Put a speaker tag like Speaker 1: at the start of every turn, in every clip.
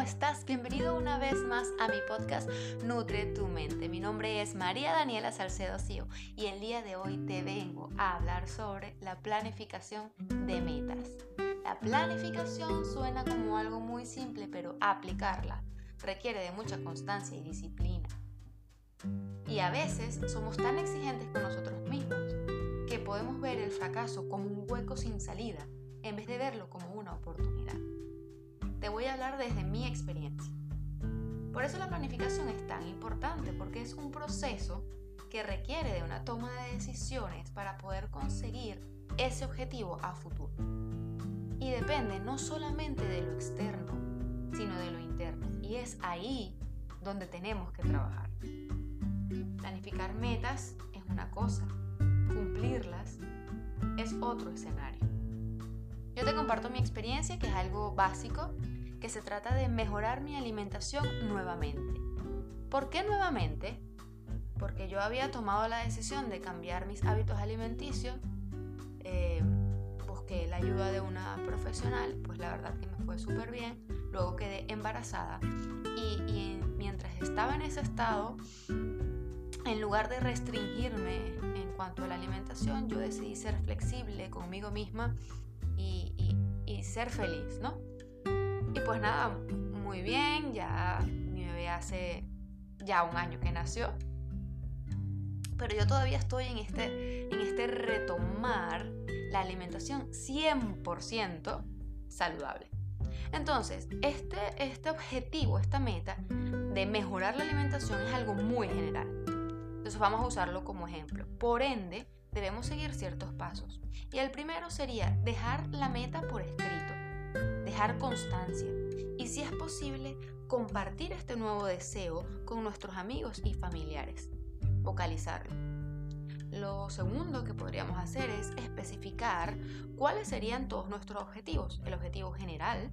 Speaker 1: ¿cómo estás? Bienvenido una vez más a mi podcast Nutre tu mente. Mi nombre es María Daniela Salcedo Cío y el día de hoy te vengo a hablar sobre la planificación de metas. La planificación suena como algo muy simple, pero aplicarla requiere de mucha constancia y disciplina. Y a veces somos tan exigentes con nosotros mismos que podemos ver el fracaso como un hueco sin salida en vez de verlo como una oportunidad. Voy a hablar desde mi experiencia. Por eso la planificación es tan importante, porque es un proceso que requiere de una toma de decisiones para poder conseguir ese objetivo a futuro. Y depende no solamente de lo externo, sino de lo interno. Y es ahí donde tenemos que trabajar. Planificar metas es una cosa, cumplirlas es otro escenario. Yo te comparto mi experiencia, que es algo básico, que se trata de mejorar mi alimentación nuevamente. ¿Por qué nuevamente? Porque yo había tomado la decisión de cambiar mis hábitos alimenticios, eh, busqué la ayuda de una profesional, pues la verdad que me fue súper bien, luego quedé embarazada y, y mientras estaba en ese estado, en lugar de restringirme en cuanto a la alimentación, yo decidí ser flexible conmigo misma y, ser feliz, ¿no? Y pues nada, muy bien, ya mi bebé hace ya un año que nació, pero yo todavía estoy en este, en este retomar la alimentación 100% saludable. Entonces, este, este objetivo, esta meta de mejorar la alimentación es algo muy general. Entonces vamos a usarlo como ejemplo. Por ende, debemos seguir ciertos pasos. Y el primero sería dejar la meta por escrito, constancia y si es posible, compartir este nuevo deseo con nuestros amigos y familiares, vocalizarlo. Lo segundo que podríamos hacer es especificar cuáles serían todos nuestros objetivos. El objetivo general,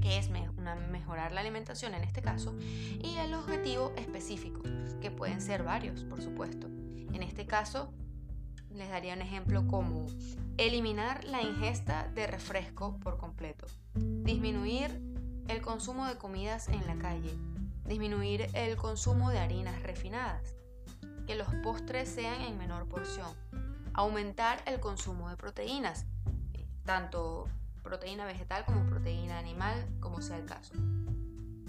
Speaker 1: que es mejorar la alimentación en este caso, y el objetivo específico, que pueden ser varios, por supuesto. En este caso, les daría un ejemplo como eliminar la ingesta de refresco por completo, disminuir el consumo de comidas en la calle, disminuir el consumo de harinas refinadas, que los postres sean en menor porción, aumentar el consumo de proteínas, tanto proteína vegetal como proteína animal, como sea el caso.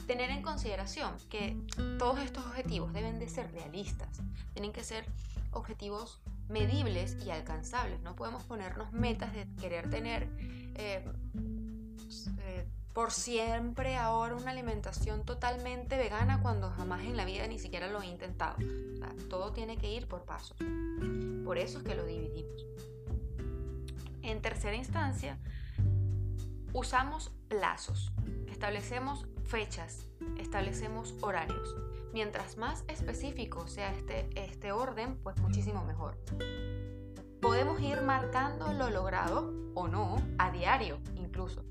Speaker 1: Tener en consideración que todos estos objetivos deben de ser realistas, tienen que ser objetivos medibles y alcanzables. No podemos ponernos metas de querer tener eh, eh, por siempre ahora una alimentación totalmente vegana cuando jamás en la vida ni siquiera lo he intentado. todo tiene que ir por pasos. Por eso es que lo dividimos. En tercera instancia, usamos plazos, establecemos fechas, establecemos horarios. Mientras más específico sea este, este orden, pues muchísimo mejor. Podemos ir marcando lo logrado o no a diario incluso.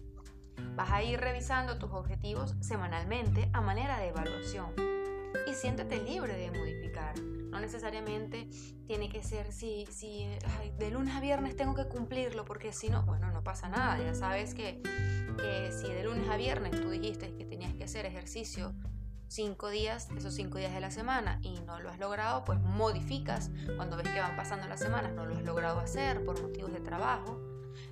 Speaker 1: Vas a ir revisando tus objetivos semanalmente a manera de evaluación y siéntete libre de modificar. No necesariamente tiene que ser si, si de lunes a viernes tengo que cumplirlo porque si no, bueno, no pasa nada. Ya sabes que, que si de lunes a viernes tú dijiste que tenías que hacer ejercicio cinco días, esos cinco días de la semana y no lo has logrado, pues modificas cuando ves que van pasando las semanas, no lo has logrado hacer por motivos de trabajo.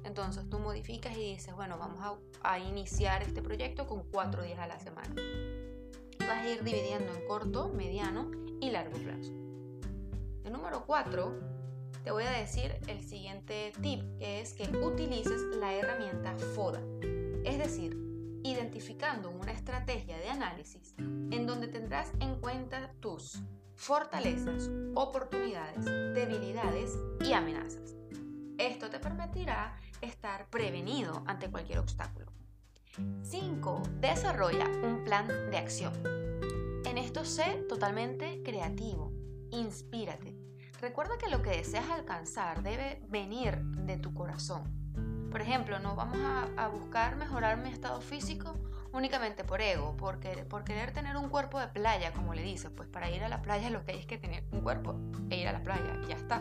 Speaker 1: Entonces tú modificas y dices, bueno, vamos a, a iniciar este proyecto con cuatro días a la semana. Y vas a ir dividiendo en corto, mediano y largo plazo. El número cuatro, te voy a decir el siguiente tip, que es que utilices la herramienta FODA. Es decir, identificando una estrategia de análisis en donde tendrás en cuenta tus fortalezas, oportunidades, debilidades y amenazas. Esto te permitirá estar prevenido ante cualquier obstáculo. 5. Desarrolla un plan de acción. En esto sé totalmente creativo. Inspírate. Recuerda que lo que deseas alcanzar debe venir de tu corazón por ejemplo, no vamos a, buscar mejorar mi estado físico únicamente por ego, porque, por querer tener un cuerpo de playa, como le dices, pues para ir a la playa lo que hay es que tener un cuerpo e ir a la playa ya está.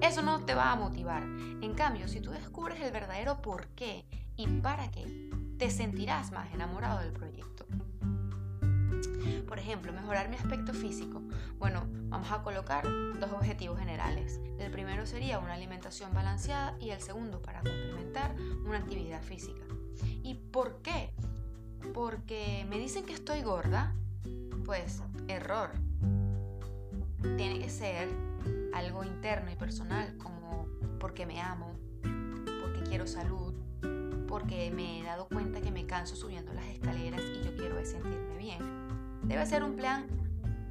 Speaker 1: Eso no te va a motivar. En cambio, si tú descubres el verdadero por qué y para qué, te sentirás más enamorado del proyecto. Por ejemplo, mejorar mi aspecto físico. Bueno, vamos a colocar dos objetivos generales. Sería una alimentación balanceada y el segundo para complementar una actividad física. ¿Y por qué? Porque me dicen que estoy gorda. Pues error. Tiene que ser algo interno y personal, como porque me amo, porque quiero salud, porque me he dado cuenta que me canso subiendo las escaleras y yo quiero sentirme bien. Debe ser un plan,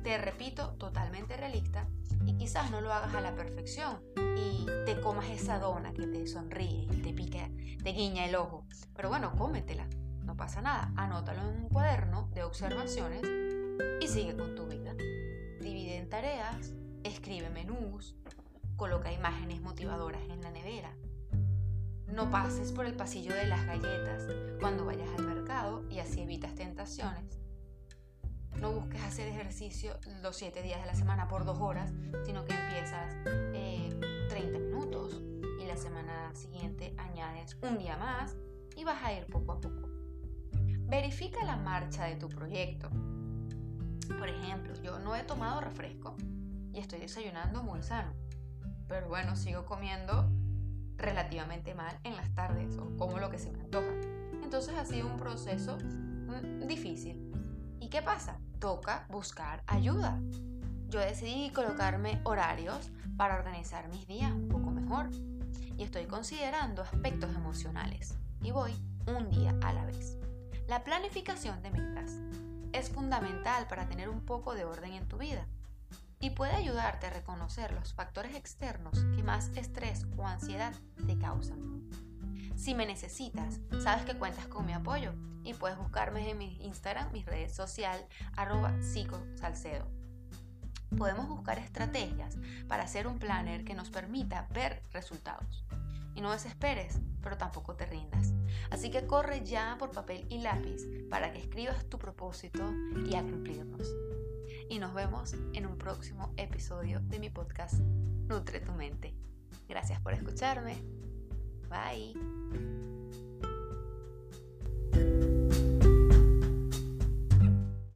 Speaker 1: te repito, totalmente realista y quizás no lo hagas a la perfección y te comas esa dona que te sonríe y te pica, te guiña el ojo. Pero bueno, cómetela, no pasa nada. Anótalo en un cuaderno de observaciones y sigue con tu vida. Divide en tareas, escribe menús, coloca imágenes motivadoras en la nevera. No pases por el pasillo de las galletas cuando vayas al mercado y así evitas tentaciones. No busques hacer ejercicio los 7 días de la semana por 2 horas, sino que empiezas 30 eh, minutos y la semana siguiente añades un día más y vas a ir poco a poco. Verifica la marcha de tu proyecto. Por ejemplo, yo no he tomado refresco y estoy desayunando muy sano. Pero bueno, sigo comiendo relativamente mal en las tardes o como lo que se me antoja. Entonces ha sido un proceso mm, difícil. ¿Y qué pasa? Toca buscar ayuda. Yo decidí colocarme horarios para organizar mis días un poco mejor y estoy considerando aspectos emocionales y voy un día a la vez. La planificación de metas es fundamental para tener un poco de orden en tu vida y puede ayudarte a reconocer los factores externos que más estrés o ansiedad te causan. Si me necesitas, sabes que cuentas con mi apoyo y puedes buscarme en mi Instagram, mis redes sociales, arroba psicosalcedo. Podemos buscar estrategias para hacer un planner que nos permita ver resultados. Y no desesperes, pero tampoco te rindas. Así que corre ya por papel y lápiz para que escribas tu propósito y a cumplirnos y nos vemos en un próximo episodio de mi podcast Nutre tu mente. Gracias por escucharme. Bye.